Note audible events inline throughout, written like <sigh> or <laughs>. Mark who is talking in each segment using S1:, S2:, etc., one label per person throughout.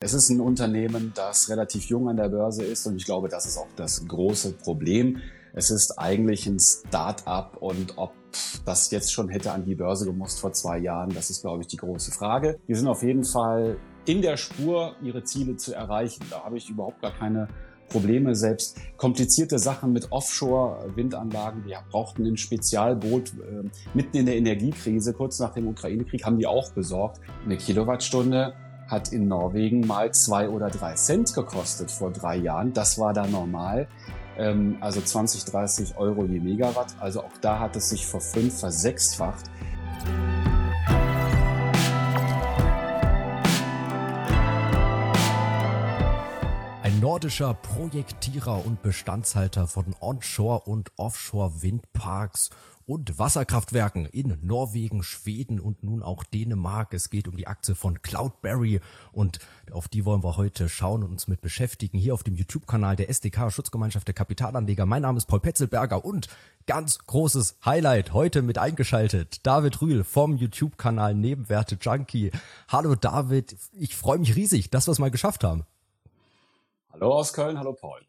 S1: Es ist ein Unternehmen, das relativ jung an der Börse ist und ich glaube, das ist auch das große Problem. Es ist eigentlich ein Start-up und ob das jetzt schon hätte an die Börse gemusst vor zwei Jahren, das ist, glaube ich, die große Frage. Die sind auf jeden Fall in der Spur, ihre Ziele zu erreichen. Da habe ich überhaupt gar keine Probleme. Selbst komplizierte Sachen mit Offshore-Windanlagen, wir brauchten ein Spezialboot äh, mitten in der Energiekrise, kurz nach dem Ukraine-Krieg, haben die auch besorgt. Eine Kilowattstunde hat in Norwegen mal zwei oder drei Cent gekostet vor drei Jahren. Das war da normal. Ähm, also 20, 30 Euro je Megawatt. Also auch da hat es sich vor fünf versechsfacht.
S2: Nordischer Projektierer und Bestandshalter von Onshore- und Offshore-Windparks und Wasserkraftwerken in Norwegen, Schweden und nun auch Dänemark. Es geht um die Aktie von Cloudberry und auf die wollen wir heute schauen und uns mit beschäftigen. Hier auf dem YouTube-Kanal der SDK Schutzgemeinschaft der Kapitalanleger. Mein Name ist Paul Petzelberger und ganz großes Highlight heute mit eingeschaltet. David Rühl vom YouTube-Kanal Nebenwerte Junkie. Hallo David, ich freue mich riesig, dass wir es mal geschafft haben.
S1: Hallo aus Köln, hallo Paul.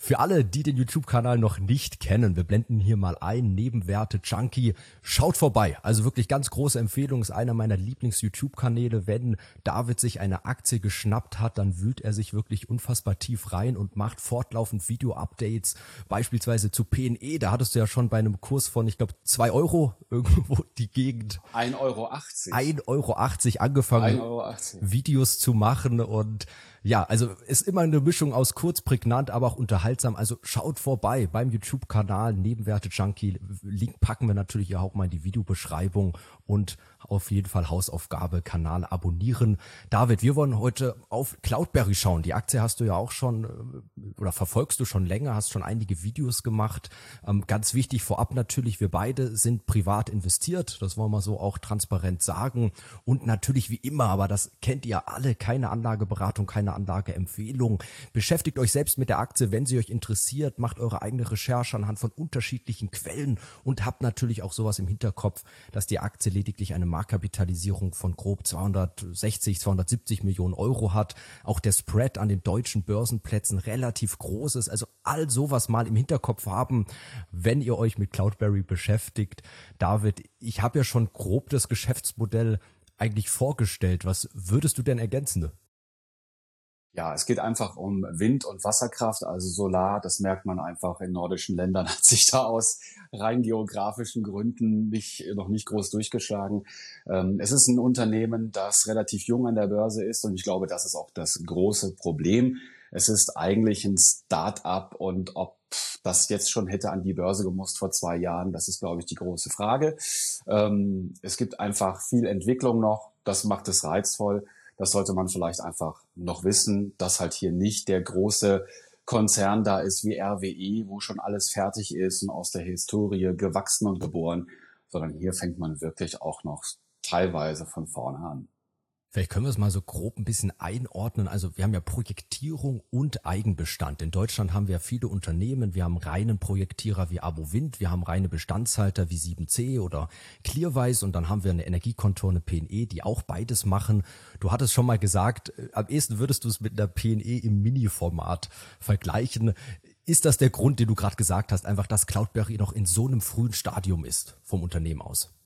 S2: Für alle, die den YouTube-Kanal noch nicht kennen, wir blenden hier mal ein, Nebenwerte Junkie, schaut vorbei. Also wirklich ganz große Empfehlung, ist einer meiner Lieblings-YouTube-Kanäle. Wenn David sich eine Aktie geschnappt hat, dann wühlt er sich wirklich unfassbar tief rein und macht fortlaufend Video-Updates, beispielsweise zu PNE. Da hattest du ja schon bei einem Kurs von, ich glaube, zwei Euro <laughs> irgendwo die Gegend.
S1: 1,80 Euro.
S2: 1,80 Euro angefangen,
S1: 1,80 Euro.
S2: Videos zu machen und ja, also ist immer eine Mischung aus kurz, prägnant, aber auch unterhaltsam. Also schaut vorbei beim YouTube-Kanal Nebenwerte Junkie. Link packen wir natürlich auch mal in die Videobeschreibung und auf jeden Fall Hausaufgabe, Kanal abonnieren. David, wir wollen heute auf Cloudberry schauen. Die Aktie hast du ja auch schon äh, oder verfolgst du schon länger, hast schon einige Videos gemacht. Ähm, ganz wichtig vorab natürlich, wir beide sind privat investiert. Das wollen wir so auch transparent sagen. Und natürlich wie immer, aber das kennt ihr alle, keine Anlageberatung, keine Anlageempfehlung. Beschäftigt euch selbst mit der Aktie, wenn sie euch interessiert, macht eure eigene Recherche anhand von unterschiedlichen Quellen und habt natürlich auch sowas im Hinterkopf, dass die Aktie lediglich eine Marktkapitalisierung von grob 260, 270 Millionen Euro hat. Auch der Spread an den deutschen Börsenplätzen relativ groß ist. Also all sowas mal im Hinterkopf haben, wenn ihr euch mit Cloudberry beschäftigt. David, ich habe ja schon grob das Geschäftsmodell eigentlich vorgestellt. Was würdest du denn ergänzen?
S1: Ja, es geht einfach um Wind- und Wasserkraft, also Solar. Das merkt man einfach in nordischen Ländern, <laughs> hat sich da aus rein geografischen Gründen nicht, noch nicht groß durchgeschlagen. Ähm, es ist ein Unternehmen, das relativ jung an der Börse ist und ich glaube, das ist auch das große Problem. Es ist eigentlich ein Start-up und ob das jetzt schon hätte an die Börse gemusst vor zwei Jahren, das ist, glaube ich, die große Frage. Ähm, es gibt einfach viel Entwicklung noch. Das macht es reizvoll. Das sollte man vielleicht einfach noch wissen, dass halt hier nicht der große Konzern da ist wie RWE, wo schon alles fertig ist und aus der Historie gewachsen und geboren, sondern hier fängt man wirklich auch noch teilweise von vorne an.
S2: Vielleicht können wir es mal so grob ein bisschen einordnen. Also wir haben ja Projektierung und Eigenbestand. In Deutschland haben wir viele Unternehmen. Wir haben reinen Projektierer wie Abowind, wir haben reine Bestandshalter wie 7C oder Clearwise und dann haben wir eine Energiekontor, eine PNE, die auch beides machen. Du hattest schon mal gesagt, äh, am ehesten würdest du es mit einer PNE im Mini-Format vergleichen. Ist das der Grund, den du gerade gesagt hast, einfach, dass Cloudberry noch in so einem frühen Stadium ist vom Unternehmen aus?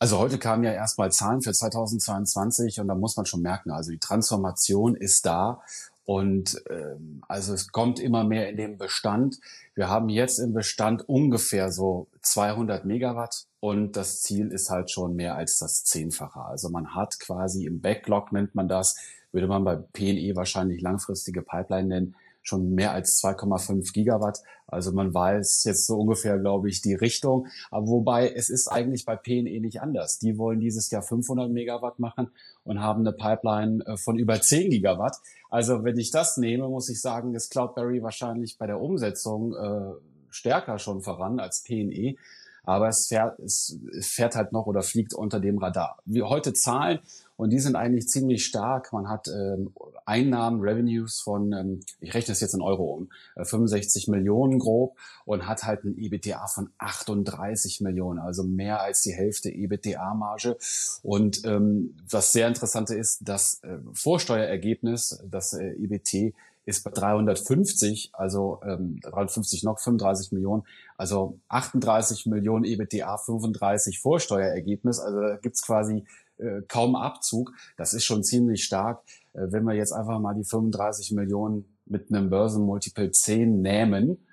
S1: Also heute kamen ja erstmal Zahlen für 2022 und da muss man schon merken, also die Transformation ist da und ähm, also es kommt immer mehr in den Bestand. Wir haben jetzt im Bestand ungefähr so 200 Megawatt und das Ziel ist halt schon mehr als das Zehnfache. Also man hat quasi im Backlog nennt man das, würde man bei PNE wahrscheinlich langfristige Pipeline nennen, schon mehr als 2,5 Gigawatt. Also man weiß jetzt so ungefähr, glaube ich, die Richtung. Aber wobei es ist eigentlich bei PNE nicht anders. Die wollen dieses Jahr 500 Megawatt machen und haben eine Pipeline äh, von über 10 Gigawatt. Also wenn ich das nehme, muss ich sagen, ist Cloudberry wahrscheinlich bei der Umsetzung äh, stärker schon voran als PNE. aber es fährt, es fährt halt noch oder fliegt unter dem Radar. Wir heute Zahlen und die sind eigentlich ziemlich stark. Man hat ähm, Einnahmen, Revenues von, ähm, ich rechne es jetzt in Euro um, äh, 65 Millionen grob und hat halt ein EBTA von 38 Millionen, also mehr als die Hälfte EBTA-Marge. Und ähm, was sehr interessante ist, das äh, Vorsteuerergebnis, das äh, EBT, ist bei 350, also ähm, 350 noch 35 Millionen, also 38 Millionen EBTA, 35 Vorsteuerergebnis. Also da gibt's quasi äh, kaum Abzug. Das ist schon ziemlich stark. Äh, wenn wir jetzt einfach mal die 35 Millionen mit einem Börsenmultiple 10 nehmen,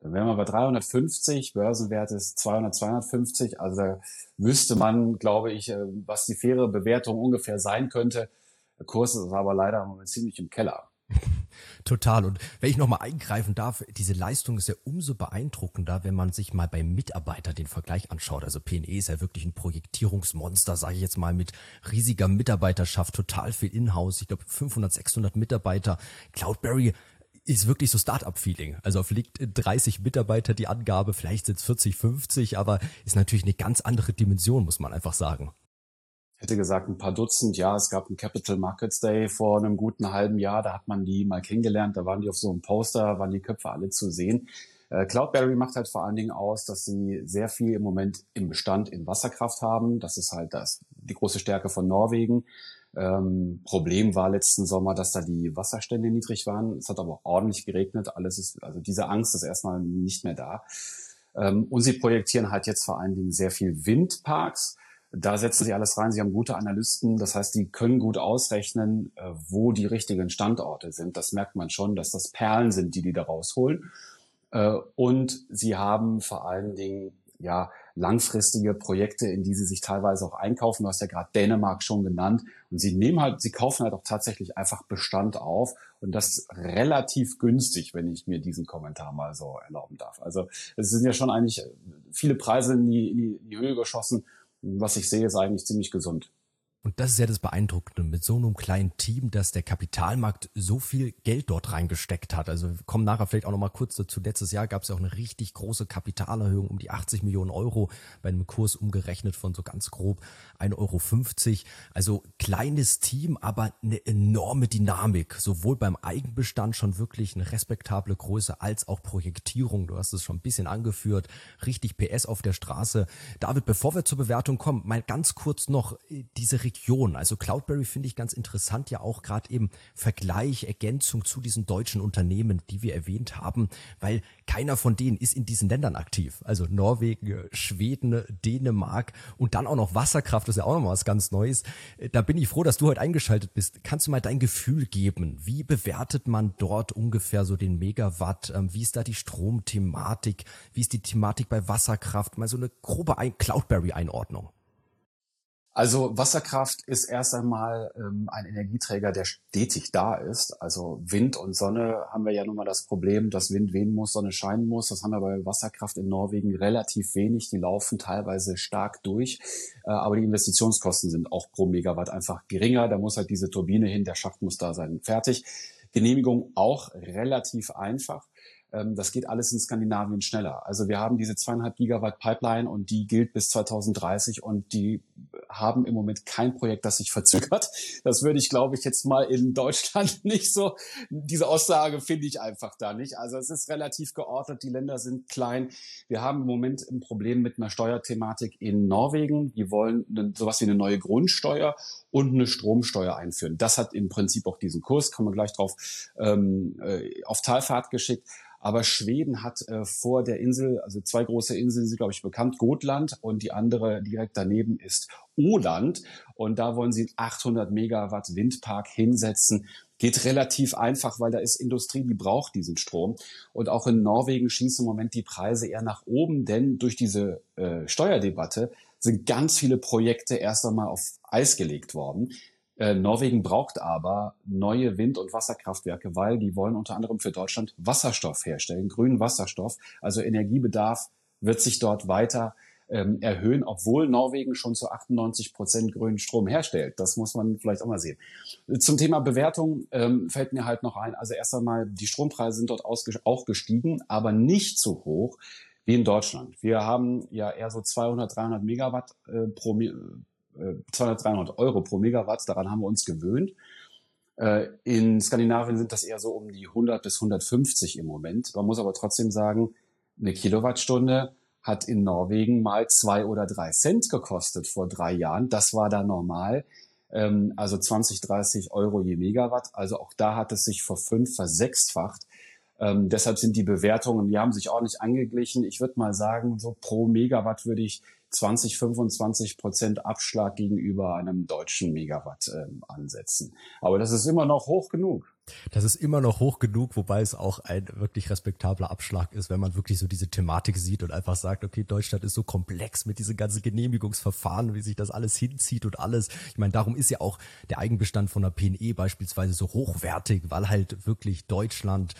S1: dann wären wir bei 350, Börsenwert ist 200, 250. Also da wüsste man, glaube ich, äh, was die faire Bewertung ungefähr sein könnte. Der Kurs ist aber leider ziemlich im Keller. <laughs>
S2: Total. Und wenn ich nochmal eingreifen darf, diese Leistung ist ja umso beeindruckender, wenn man sich mal beim Mitarbeiter den Vergleich anschaut. Also PNE ist ja wirklich ein Projektierungsmonster, sage ich jetzt mal, mit riesiger Mitarbeiterschaft, total viel Inhouse. Ich glaube 500, 600 Mitarbeiter. Cloudberry ist wirklich so Startup-Feeling. Also auf liegt 30 Mitarbeiter die Angabe, vielleicht sind es 40, 50, aber ist natürlich eine ganz andere Dimension, muss man einfach sagen
S1: hätte gesagt ein paar Dutzend. Ja, es gab einen Capital Markets Day vor einem guten halben Jahr. Da hat man die mal kennengelernt. Da waren die auf so einem Poster, waren die Köpfe alle zu sehen. Äh, Cloudberry macht halt vor allen Dingen aus, dass sie sehr viel im Moment im Bestand in Wasserkraft haben. Das ist halt das, die große Stärke von Norwegen. Ähm, Problem war letzten Sommer, dass da die Wasserstände niedrig waren. Es hat aber ordentlich geregnet. Alles ist, also diese Angst ist erstmal nicht mehr da. Ähm, und sie projektieren halt jetzt vor allen Dingen sehr viel Windparks. Da setzen sie alles rein. Sie haben gute Analysten. Das heißt, die können gut ausrechnen, äh, wo die richtigen Standorte sind. Das merkt man schon, dass das Perlen sind, die die da rausholen. Äh, und sie haben vor allen Dingen, ja, langfristige Projekte, in die sie sich teilweise auch einkaufen. Du hast ja gerade Dänemark schon genannt. Und sie nehmen halt, sie kaufen halt auch tatsächlich einfach Bestand auf und das relativ günstig, wenn ich mir diesen Kommentar mal so erlauben darf. Also es sind ja schon eigentlich viele Preise in die, in die Höhe geschossen was ich sehe, ist eigentlich ziemlich gesund.
S2: Und das ist ja das Beeindruckende mit so einem kleinen Team, dass der Kapitalmarkt so viel Geld dort reingesteckt hat. Also wir kommen nachher vielleicht auch noch mal kurz dazu. Letztes Jahr gab es ja auch eine richtig große Kapitalerhöhung um die 80 Millionen Euro bei einem Kurs umgerechnet von so ganz grob 1,50 Euro. Also kleines Team, aber eine enorme Dynamik. Sowohl beim Eigenbestand schon wirklich eine respektable Größe als auch Projektierung. Du hast es schon ein bisschen angeführt. Richtig PS auf der Straße. David, bevor wir zur Bewertung kommen, mal ganz kurz noch äh, diese Region. Also Cloudberry finde ich ganz interessant, ja auch gerade eben Vergleich, Ergänzung zu diesen deutschen Unternehmen, die wir erwähnt haben, weil keiner von denen ist in diesen Ländern aktiv. Also Norwegen, Schweden, Dänemark und dann auch noch Wasserkraft, das ist ja auch noch was ganz Neues. Da bin ich froh, dass du heute eingeschaltet bist. Kannst du mal dein Gefühl geben? Wie bewertet man dort ungefähr so den Megawatt? Ähm, wie ist da die Stromthematik? Wie ist die Thematik bei Wasserkraft? Mal so eine grobe Cloudberry-Einordnung.
S1: Also Wasserkraft ist erst einmal ähm, ein Energieträger, der stetig da ist. Also Wind und Sonne haben wir ja nun mal das Problem, dass Wind wehen muss, Sonne scheinen muss. Das haben wir bei Wasserkraft in Norwegen relativ wenig. Die laufen teilweise stark durch. Äh, aber die Investitionskosten sind auch pro Megawatt einfach geringer. Da muss halt diese Turbine hin, der Schacht muss da sein. Fertig. Genehmigung auch relativ einfach. Ähm, das geht alles in Skandinavien schneller. Also wir haben diese zweieinhalb Gigawatt Pipeline und die gilt bis 2030 und die haben im Moment kein Projekt, das sich verzögert. Das würde ich, glaube ich, jetzt mal in Deutschland <laughs> nicht so. Diese Aussage finde ich einfach da nicht. Also es ist relativ geordnet. Die Länder sind klein. Wir haben im Moment ein Problem mit einer Steuerthematik in Norwegen. Die wollen sowas wie eine neue Grundsteuer und eine Stromsteuer einführen. Das hat im Prinzip auch diesen Kurs, kommen wir gleich drauf, ähm, äh, auf Talfahrt geschickt. Aber Schweden hat äh, vor der Insel, also zwei große Inseln sind, glaube ich, bekannt, Gotland und die andere direkt daneben ist Åland. Und da wollen sie 800 Megawatt Windpark hinsetzen. Geht relativ einfach, weil da ist Industrie, die braucht diesen Strom. Und auch in Norwegen schießen im Moment die Preise eher nach oben, denn durch diese äh, Steuerdebatte sind ganz viele Projekte erst einmal auf Eis gelegt worden. Äh, Norwegen braucht aber neue Wind- und Wasserkraftwerke, weil die wollen unter anderem für Deutschland Wasserstoff herstellen, grünen Wasserstoff. Also Energiebedarf wird sich dort weiter ähm, erhöhen, obwohl Norwegen schon zu 98 Prozent grünen Strom herstellt. Das muss man vielleicht auch mal sehen. Zum Thema Bewertung ähm, fällt mir halt noch ein, also erst einmal, die Strompreise sind dort auch gestiegen, aber nicht so hoch wie in Deutschland. Wir haben ja eher so 200, 300 Megawatt äh, pro, 200, 300 Euro pro Megawatt. Daran haben wir uns gewöhnt. Äh, in Skandinavien sind das eher so um die 100 bis 150 im Moment. Man muss aber trotzdem sagen, eine Kilowattstunde hat in Norwegen mal zwei oder drei Cent gekostet vor drei Jahren. Das war da normal. Ähm, also 20, 30 Euro je Megawatt. Also auch da hat es sich vor fünf versechsfacht. Ähm, deshalb sind die Bewertungen, die haben sich ordentlich angeglichen. Ich würde mal sagen, so pro Megawatt würde ich 20, 25 Prozent Abschlag gegenüber einem deutschen Megawatt ähm, ansetzen. Aber das ist immer noch hoch genug.
S2: Das ist immer noch hoch genug, wobei es auch ein wirklich respektabler Abschlag ist, wenn man wirklich so diese Thematik sieht und einfach sagt, okay, Deutschland ist so komplex mit diesen ganzen Genehmigungsverfahren, wie sich das alles hinzieht und alles. Ich meine, darum ist ja auch der Eigenbestand von der PNE beispielsweise so hochwertig, weil halt wirklich Deutschland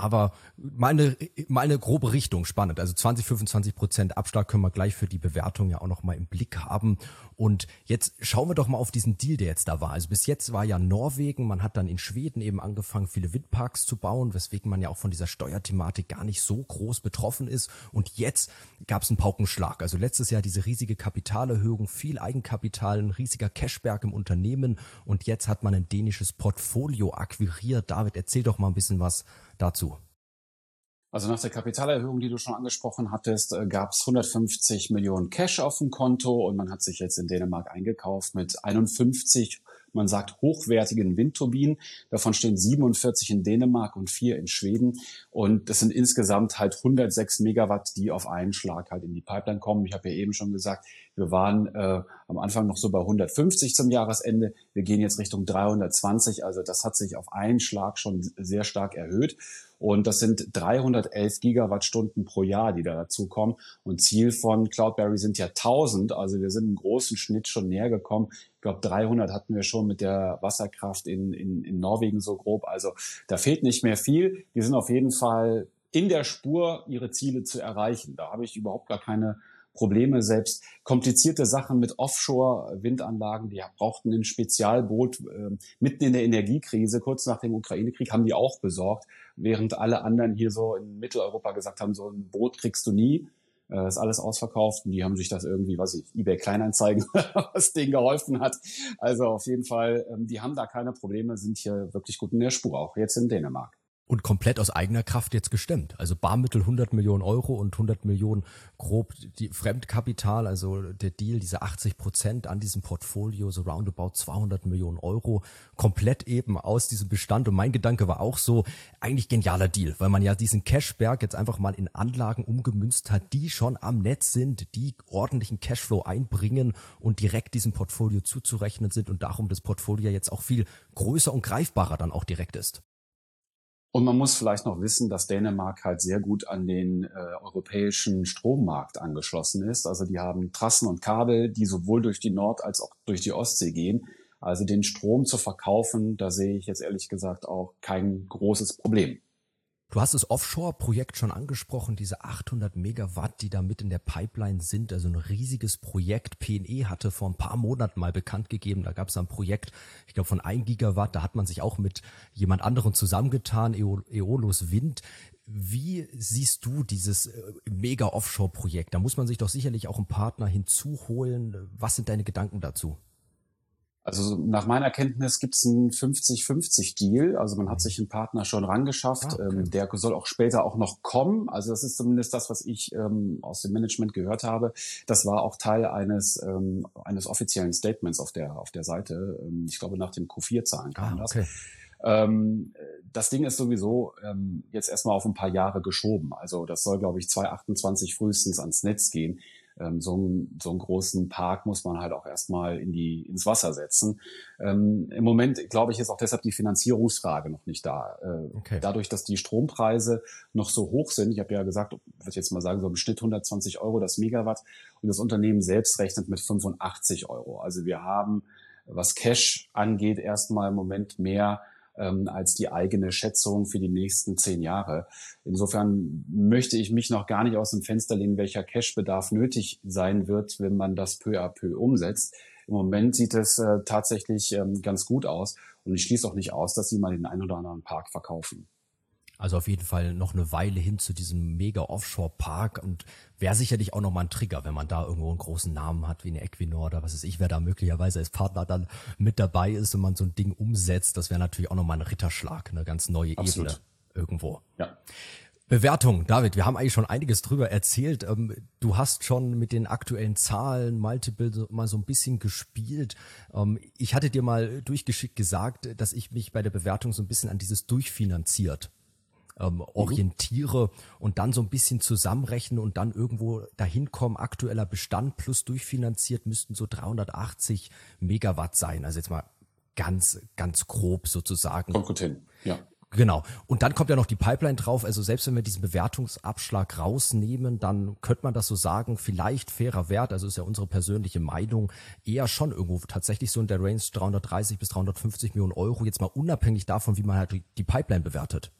S2: aber meine, meine grobe Richtung spannend. Also 20, 25 Prozent Abschlag können wir gleich für die Bewertung ja auch noch mal im Blick haben. Und jetzt schauen wir doch mal auf diesen Deal, der jetzt da war. Also bis jetzt war ja Norwegen, man hat dann in Schweden eben angefangen, viele Windparks zu bauen, weswegen man ja auch von dieser Steuerthematik gar nicht so groß betroffen ist. Und jetzt gab es einen Paukenschlag. Also letztes Jahr diese riesige Kapitalerhöhung, viel Eigenkapital, ein riesiger Cashberg im Unternehmen. Und jetzt hat man ein dänisches Portfolio akquiriert. David, erzähl doch mal ein bisschen was dazu?
S1: Also nach der Kapitalerhöhung, die du schon angesprochen hattest, gab es 150 Millionen Cash auf dem Konto und man hat sich jetzt in Dänemark eingekauft mit 51 man sagt hochwertigen Windturbinen. Davon stehen 47 in Dänemark und vier in Schweden. Und das sind insgesamt halt 106 Megawatt, die auf einen Schlag halt in die Pipeline kommen. Ich habe ja eben schon gesagt, wir waren äh, am Anfang noch so bei 150 zum Jahresende. Wir gehen jetzt Richtung 320. Also das hat sich auf einen Schlag schon sehr stark erhöht. Und das sind 311 Gigawattstunden pro Jahr, die da dazukommen. Und Ziel von Cloudberry sind ja 1000. Also wir sind im großen Schnitt schon näher gekommen. Ich glaube, 300 hatten wir schon mit der Wasserkraft in, in, in Norwegen so grob. Also da fehlt nicht mehr viel. Die sind auf jeden Fall in der Spur, ihre Ziele zu erreichen. Da habe ich überhaupt gar keine Probleme. Selbst komplizierte Sachen mit Offshore-Windanlagen, die brauchten ein Spezialboot äh, mitten in der Energiekrise, kurz nach dem Ukraine-Krieg, haben die auch besorgt, während alle anderen hier so in Mitteleuropa gesagt haben, so ein Boot kriegst du nie. Äh, ist alles ausverkauft und die haben sich das irgendwie, was ich, eBay Kleinanzeigen, <laughs> was denen geholfen hat. Also auf jeden Fall, ähm, die haben da keine Probleme, sind hier wirklich gut in der Spur, auch jetzt in Dänemark
S2: und komplett aus eigener Kraft jetzt gestemmt. Also Barmittel 100 Millionen Euro und 100 Millionen grob die Fremdkapital, also der Deal, diese 80 Prozent an diesem Portfolio, so roundabout 200 Millionen Euro, komplett eben aus diesem Bestand. Und mein Gedanke war auch so, eigentlich genialer Deal, weil man ja diesen Cashberg jetzt einfach mal in Anlagen umgemünzt hat, die schon am Netz sind, die ordentlichen Cashflow einbringen und direkt diesem Portfolio zuzurechnen sind und darum das Portfolio jetzt auch viel größer und greifbarer dann auch direkt ist.
S1: Und man muss vielleicht noch wissen, dass Dänemark halt sehr gut an den äh, europäischen Strommarkt angeschlossen ist. Also die haben Trassen und Kabel, die sowohl durch die Nord- als auch durch die Ostsee gehen. Also den Strom zu verkaufen, da sehe ich jetzt ehrlich gesagt auch kein großes Problem.
S2: Du hast das Offshore-Projekt schon angesprochen, diese 800 Megawatt, die da mit in der Pipeline sind, also ein riesiges Projekt. PNE hatte vor ein paar Monaten mal bekannt gegeben, da gab es ein Projekt, ich glaube von 1 Gigawatt, da hat man sich auch mit jemand anderem zusammengetan, Eolus Wind. Wie siehst du dieses äh, Mega-Offshore-Projekt? Da muss man sich doch sicherlich auch einen Partner hinzuholen. Was sind deine Gedanken dazu?
S1: Also nach meiner Kenntnis gibt es einen 50-50-Deal. Also man hat mhm. sich einen Partner schon rangeschafft. Ah, okay. ähm, der soll auch später auch noch kommen. Also das ist zumindest das, was ich ähm, aus dem Management gehört habe. Das war auch Teil eines, ähm, eines offiziellen Statements auf der, auf der Seite. Ähm, ich glaube, nach den Q4-Zahlen kam ah, okay. das. Ähm, das Ding ist sowieso ähm, jetzt erstmal auf ein paar Jahre geschoben. Also das soll, glaube ich, 2028 frühestens ans Netz gehen ähm, so, einen, so einen großen Park muss man halt auch erstmal in die, ins Wasser setzen. Ähm, Im Moment, glaube ich, ist auch deshalb die Finanzierungsfrage noch nicht da. Äh, okay. Dadurch, dass die Strompreise noch so hoch sind, ich habe ja gesagt, würde ich jetzt mal sagen, so im Schnitt 120 Euro das Megawatt und das Unternehmen selbst rechnet mit 85 Euro. Also wir haben, was Cash angeht, erstmal im Moment mehr ähm, als die eigene Schätzung für die nächsten zehn Jahre. Insofern möchte ich mich noch gar nicht aus dem Fenster legen, welcher Cashbedarf nötig sein wird, wenn man das peu à peu umsetzt. Im Moment sieht es äh, tatsächlich ähm, ganz gut aus und ich schließe auch nicht aus, dass sie mal den einen oder anderen Park verkaufen.
S2: Also auf jeden Fall noch eine Weile hin zu diesem mega Offshore-Park und wäre sicherlich auch nochmal ein Trigger, wenn man da irgendwo einen großen Namen hat wie eine Equinor oder was weiß ich, wer da möglicherweise als Partner dann mit dabei ist und man so ein Ding umsetzt. Das wäre natürlich auch nochmal ein Ritterschlag, eine ganz neue Absolut. Ebene irgendwo.
S1: Ja.
S2: Bewertung, David, wir haben eigentlich schon einiges drüber erzählt. Ähm, du hast schon mit den aktuellen Zahlen Multiple mal so ein bisschen gespielt. Ähm, ich hatte dir mal durchgeschickt gesagt, dass ich mich bei der Bewertung so ein bisschen an dieses durchfinanziert ähm, mhm. orientiere mhm. und dann so ein bisschen zusammenrechne und dann irgendwo dahin kommen, aktueller Bestand plus durchfinanziert müssten so 380 Megawatt sein. Also jetzt mal ganz, ganz grob sozusagen.
S1: Kommt gut hin, ja.
S2: Genau. Und dann kommt ja noch die Pipeline drauf. Also selbst wenn wir diesen Bewertungsabschlag rausnehmen, dann könnte man das so sagen, vielleicht fairer Wert, also ist ja unsere persönliche Meinung, eher schon irgendwo tatsächlich so in der Range 330 bis 350 Millionen Euro, jetzt mal unabhängig davon, wie man halt die Pipeline bewertet.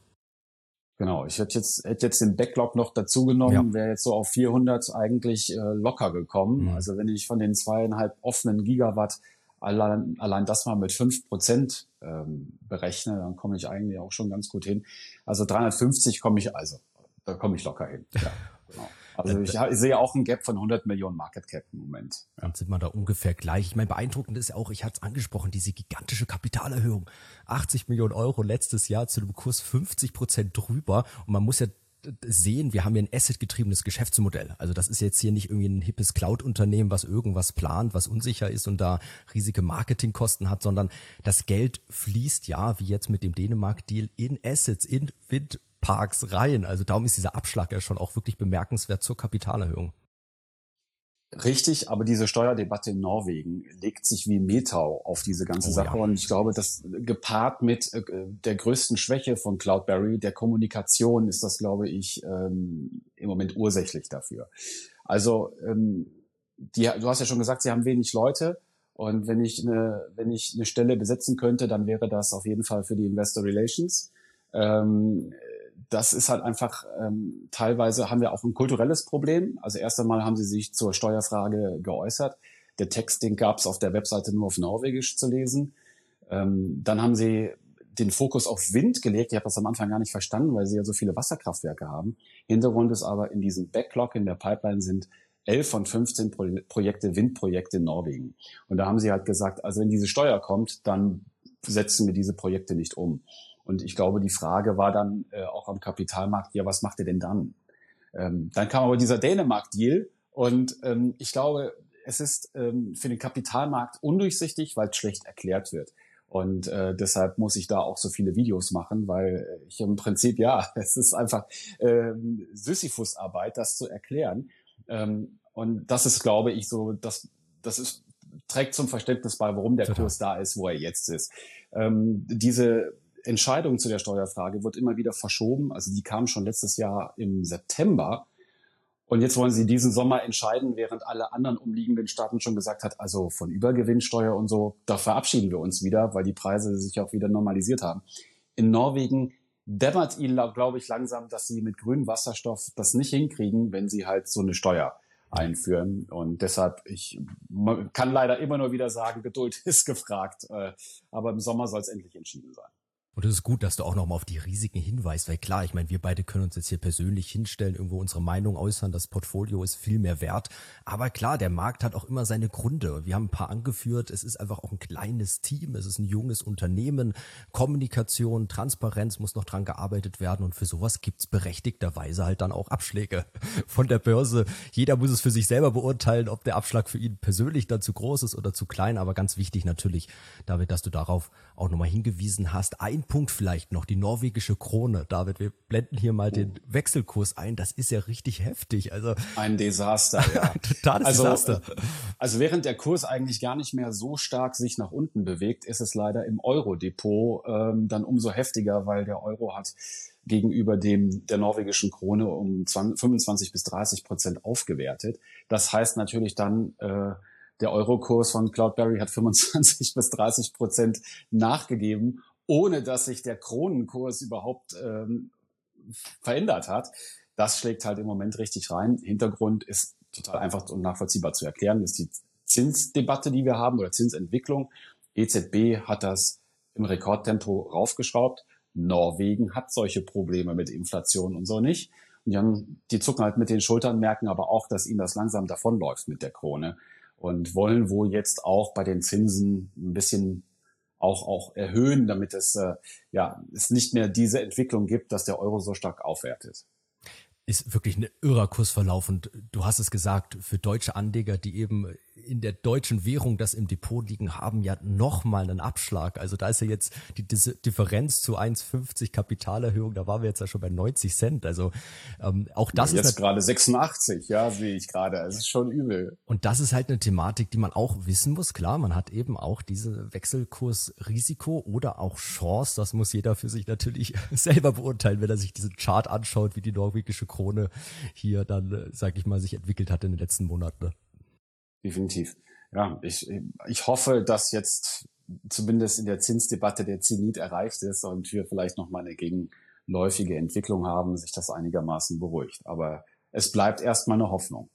S1: Genau, ich hätte jetzt, hätte jetzt den Backlog noch dazu genommen, ja. wäre jetzt so auf 400 eigentlich äh, locker gekommen. Mhm. Also wenn ich von den zweieinhalb offenen Gigawatt allein, allein das mal mit fünf Prozent ähm, berechne, dann komme ich eigentlich auch schon ganz gut hin. Also 350 komme ich, also da komme ich locker hin. Ja, <laughs> genau. Also ich, ich sehe auch ein Gap von 100 Millionen Market Cap im Moment.
S2: Ja. Dann sind wir da ungefähr gleich. Ich meine, beeindruckend ist ja auch, ich hatte es angesprochen, diese gigantische Kapitalerhöhung. 80 Millionen Euro letztes Jahr zu einem Kurs 50 Prozent drüber. Und man muss ja sehen, wir haben hier ein asset-getriebenes Geschäftsmodell. Also das ist jetzt hier nicht irgendwie ein hippes Cloud-Unternehmen, was irgendwas plant, was unsicher ist und da riesige Marketingkosten hat, sondern das Geld fließt ja, wie jetzt mit dem Dänemark-Deal, in Assets, in Windparks rein. Also darum ist dieser Abschlag ja schon auch wirklich bemerkenswert zur Kapitalerhöhung.
S1: Richtig, aber diese Steuerdebatte in Norwegen legt sich wie Metau auf diese ganze oh, Sache. Ja. Und ich glaube, dass gepaart mit äh, der größten Schwäche von Cloudberry, der Kommunikation, ist das, glaube ich, ähm, im Moment ursächlich dafür. Also, ähm, die, du hast ja schon gesagt, sie haben wenig Leute. Und wenn ich eine, wenn ich eine Stelle besetzen könnte, dann wäre das auf jeden Fall für die Investor Relations. Ähm, das ist halt einfach, ähm, teilweise haben wir auch ein kulturelles Problem. Also erst einmal haben sie sich zur Steuerfrage geäußert. Der Text, den gab es auf der Webseite nur auf Norwegisch zu lesen. Ähm, dann haben sie den Fokus auf Wind gelegt. Ich habe das am Anfang gar nicht verstanden, weil sie ja so viele Wasserkraftwerke haben. Hintergrund ist aber, in diesem Backlog in der Pipeline sind 11 von 15 Pro Projekte, Windprojekte in Norwegen. Und da haben sie halt gesagt, also wenn diese Steuer kommt, dann setzen wir diese Projekte nicht um. Und ich glaube, die Frage war dann äh, auch am Kapitalmarkt, ja, was macht ihr denn dann? Ähm, dann kam aber dieser Dänemark-Deal und ähm, ich glaube, es ist ähm, für den Kapitalmarkt undurchsichtig, weil es schlecht erklärt wird. Und äh, deshalb muss ich da auch so viele Videos machen, weil ich im Prinzip, ja, <laughs> es ist einfach ähm, Sisyphus-Arbeit, das zu erklären. Ähm, und das ist, glaube ich, so, das, das ist, trägt zum Verständnis bei, warum der Kurs da ist, wo er jetzt ist. Ähm, diese Entscheidung zu der Steuerfrage wird immer wieder verschoben. Also die kam schon letztes Jahr im September. Und jetzt wollen sie diesen Sommer entscheiden, während alle anderen umliegenden Staaten schon gesagt hat, also von Übergewinnsteuer und so, da verabschieden wir uns wieder, weil die Preise sich auch wieder normalisiert haben. In Norwegen dämmert ihnen, glaube ich, langsam, dass sie mit grünem Wasserstoff das nicht hinkriegen, wenn sie halt so eine Steuer einführen. Und deshalb, ich kann leider immer nur wieder sagen, Geduld <laughs> ist gefragt. Äh, aber im Sommer soll es endlich entschieden sein.
S2: Und es ist gut, dass du auch nochmal auf die Risiken hinweist, weil klar, ich meine, wir beide können uns jetzt hier persönlich hinstellen, irgendwo unsere Meinung äußern, das Portfolio ist viel mehr wert. Aber klar, der Markt hat auch immer seine Gründe. Wir haben ein paar angeführt, es ist einfach auch ein kleines Team, es ist ein junges Unternehmen, Kommunikation, Transparenz muss noch dran gearbeitet werden und für sowas gibt's berechtigterweise halt dann auch Abschläge <laughs> von der Börse. Jeder muss es für sich selber beurteilen, ob der Abschlag für ihn persönlich dann zu groß ist oder zu klein, aber ganz wichtig natürlich, David, dass du darauf auch nochmal hingewiesen hast. Ein Punkt vielleicht noch, die norwegische Krone. David, wir blenden hier mal oh. den Wechselkurs ein. Das ist ja richtig heftig. Also
S1: Ein Desaster, ja. <laughs>
S2: Totales also, Desaster.
S1: Also während der Kurs eigentlich gar nicht mehr so stark sich nach unten bewegt, ist es leider im Euro-Depot ähm, dann umso heftiger, weil der Euro hat gegenüber dem der norwegischen Krone um 20, 25 bis 30 Prozent aufgewertet. Das heißt natürlich dann, äh, der Eurokurs von Cloudberry hat 25 <laughs> bis 30 Prozent nachgegeben, ohne dass sich der Kronenkurs überhaupt ähm, verändert hat. Das schlägt halt im Moment richtig rein. Hintergrund ist total einfach und nachvollziehbar zu erklären, ist die Zinsdebatte, die wir haben oder Zinsentwicklung. EZB hat das im Rekordtempo raufgeschraubt Norwegen hat solche Probleme mit Inflation und so nicht. Und die, haben, die zucken halt mit den Schultern, merken aber auch, dass ihnen das langsam davonläuft mit der Krone und wollen wohl jetzt auch bei den Zinsen ein bisschen auch, auch erhöhen, damit es, äh, ja, es nicht mehr diese Entwicklung gibt, dass der Euro so stark aufwertet.
S2: Ist wirklich ein irrer Kursverlauf und du hast es gesagt, für deutsche Anleger, die eben in der deutschen Währung das im Depot liegen, haben ja nochmal einen Abschlag. Also da ist ja jetzt die Differenz zu 1,50 Kapitalerhöhung, da waren wir jetzt ja schon bei 90 Cent. Also ähm, auch das
S1: ja,
S2: jetzt
S1: ist gerade 86, ja, sehe ich gerade. Es ist schon übel.
S2: Und das ist halt eine Thematik, die man auch wissen muss. Klar, man hat eben auch diese Wechselkursrisiko oder auch Chance. Das muss jeder für sich natürlich <laughs> selber beurteilen, wenn er sich diesen Chart anschaut, wie die norwegische Krone hier dann, äh, sag ich mal, sich entwickelt hat in den letzten Monaten
S1: definitiv. Ja, ich, ich hoffe, dass jetzt zumindest in der Zinsdebatte der Zenit erreicht ist und wir vielleicht noch mal eine gegenläufige Entwicklung haben, sich das einigermaßen beruhigt. Aber es bleibt erstmal eine Hoffnung.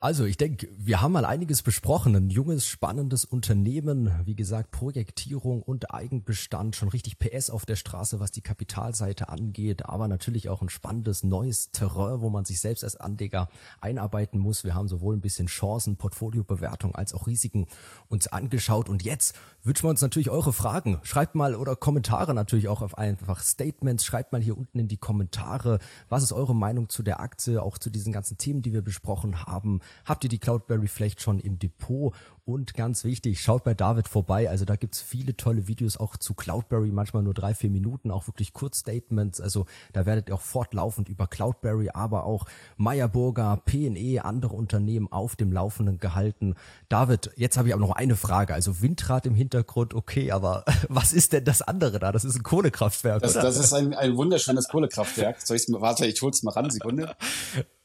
S2: Also ich denke, wir haben mal einiges besprochen. Ein junges, spannendes Unternehmen, wie gesagt, Projektierung und Eigenbestand, schon richtig PS auf der Straße, was die Kapitalseite angeht, aber natürlich auch ein spannendes neues Terrain, wo man sich selbst als Anleger einarbeiten muss. Wir haben sowohl ein bisschen Chancen, Portfoliobewertung als auch Risiken uns angeschaut. Und jetzt wünschen wir uns natürlich eure Fragen. Schreibt mal oder Kommentare natürlich auch auf einfach Statements. Schreibt mal hier unten in die Kommentare, was ist eure Meinung zu der Aktie, auch zu diesen ganzen Themen, die wir besprochen haben. Habt ihr die Cloudberry vielleicht schon im Depot? Und ganz wichtig, schaut bei David vorbei. Also da gibt's viele tolle Videos auch zu Cloudberry, manchmal nur drei, vier Minuten, auch wirklich Kurzstatements. Also da werdet ihr auch fortlaufend über Cloudberry, aber auch Meyerburger, PNE, andere Unternehmen auf dem Laufenden gehalten. David, jetzt habe ich aber noch eine Frage. Also Windrad im Hintergrund, okay, aber <laughs> was ist denn das andere da? Das ist ein Kohlekraftwerk.
S1: Das, das ist ein, ein wunderschönes Kohlekraftwerk. Soll ich's, warte, ich hol's mal ran, Sekunde. <laughs>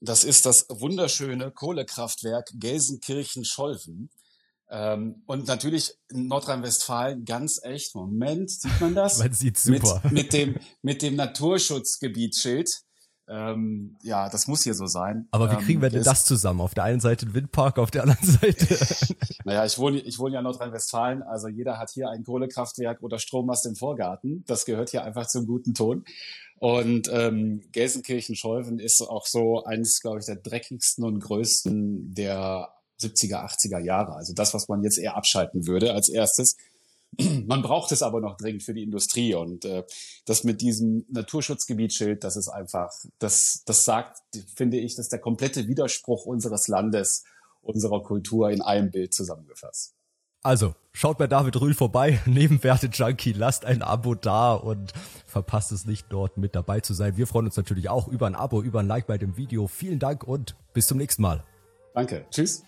S1: Das ist das wunderschöne Kohlekraftwerk Gelsenkirchen-Scholven. Ähm, und natürlich in Nordrhein-Westfalen ganz echt. Moment, sieht man das? <laughs>
S2: Man sieht super.
S1: Mit, mit dem, mit dem Naturschutzgebietsschild. Ähm, ja, das muss hier so sein.
S2: Aber wie kriegen wir denn ähm, das zusammen? Auf der einen Seite ein Windpark, auf der anderen Seite. <laughs>
S1: naja, ich wohne, ich wohne ja in Nordrhein-Westfalen, also jeder hat hier ein Kohlekraftwerk oder Strommast im Vorgarten. Das gehört hier einfach zum guten Ton. Und ähm, Gelsenkirchen-Scholven ist auch so eines, glaube ich, der dreckigsten und größten der 70er, 80er Jahre. Also das, was man jetzt eher abschalten würde als erstes. <clears throat> Man braucht es aber noch dringend für die Industrie und äh, das mit diesem Naturschutzgebietsschild, das ist einfach, das, das sagt, finde ich, das ist der komplette Widerspruch unseres Landes, unserer Kultur in einem Bild zusammengefasst.
S2: Also, schaut bei David Rühl vorbei, <laughs> Nebenwerte Junkie, lasst ein Abo da und verpasst es nicht, dort mit dabei zu sein. Wir freuen uns natürlich auch über ein Abo, über ein Like bei dem Video. Vielen Dank und bis zum nächsten Mal.
S1: Danke. Tschüss.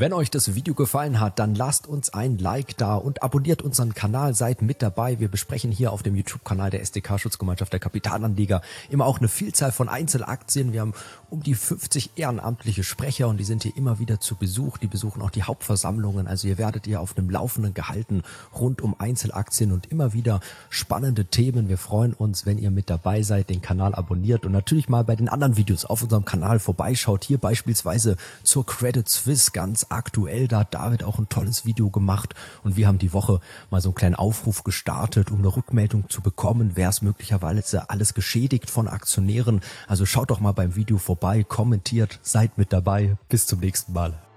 S2: Wenn euch das Video gefallen hat, dann lasst uns ein Like da und abonniert unseren Kanal, seid mit dabei. Wir besprechen hier auf dem YouTube-Kanal der SDK Schutzgemeinschaft der Kapitalanleger immer auch eine Vielzahl von Einzelaktien. Wir haben um die 50 ehrenamtliche Sprecher und die sind hier immer wieder zu Besuch. Die besuchen auch die Hauptversammlungen. Also ihr werdet ihr auf einem Laufenden gehalten rund um Einzelaktien und immer wieder spannende Themen. Wir freuen uns, wenn ihr mit dabei seid, den Kanal abonniert und natürlich mal bei den anderen Videos auf unserem Kanal vorbeischaut. Hier beispielsweise zur Credit Suisse ganz aktuell. Da hat David auch ein tolles Video gemacht und wir haben die Woche mal so einen kleinen Aufruf gestartet, um eine Rückmeldung zu bekommen. Wer ist möglicherweise alles geschädigt von Aktionären? Also schaut doch mal beim Video vorbei, kommentiert, seid mit dabei. Bis zum nächsten Mal.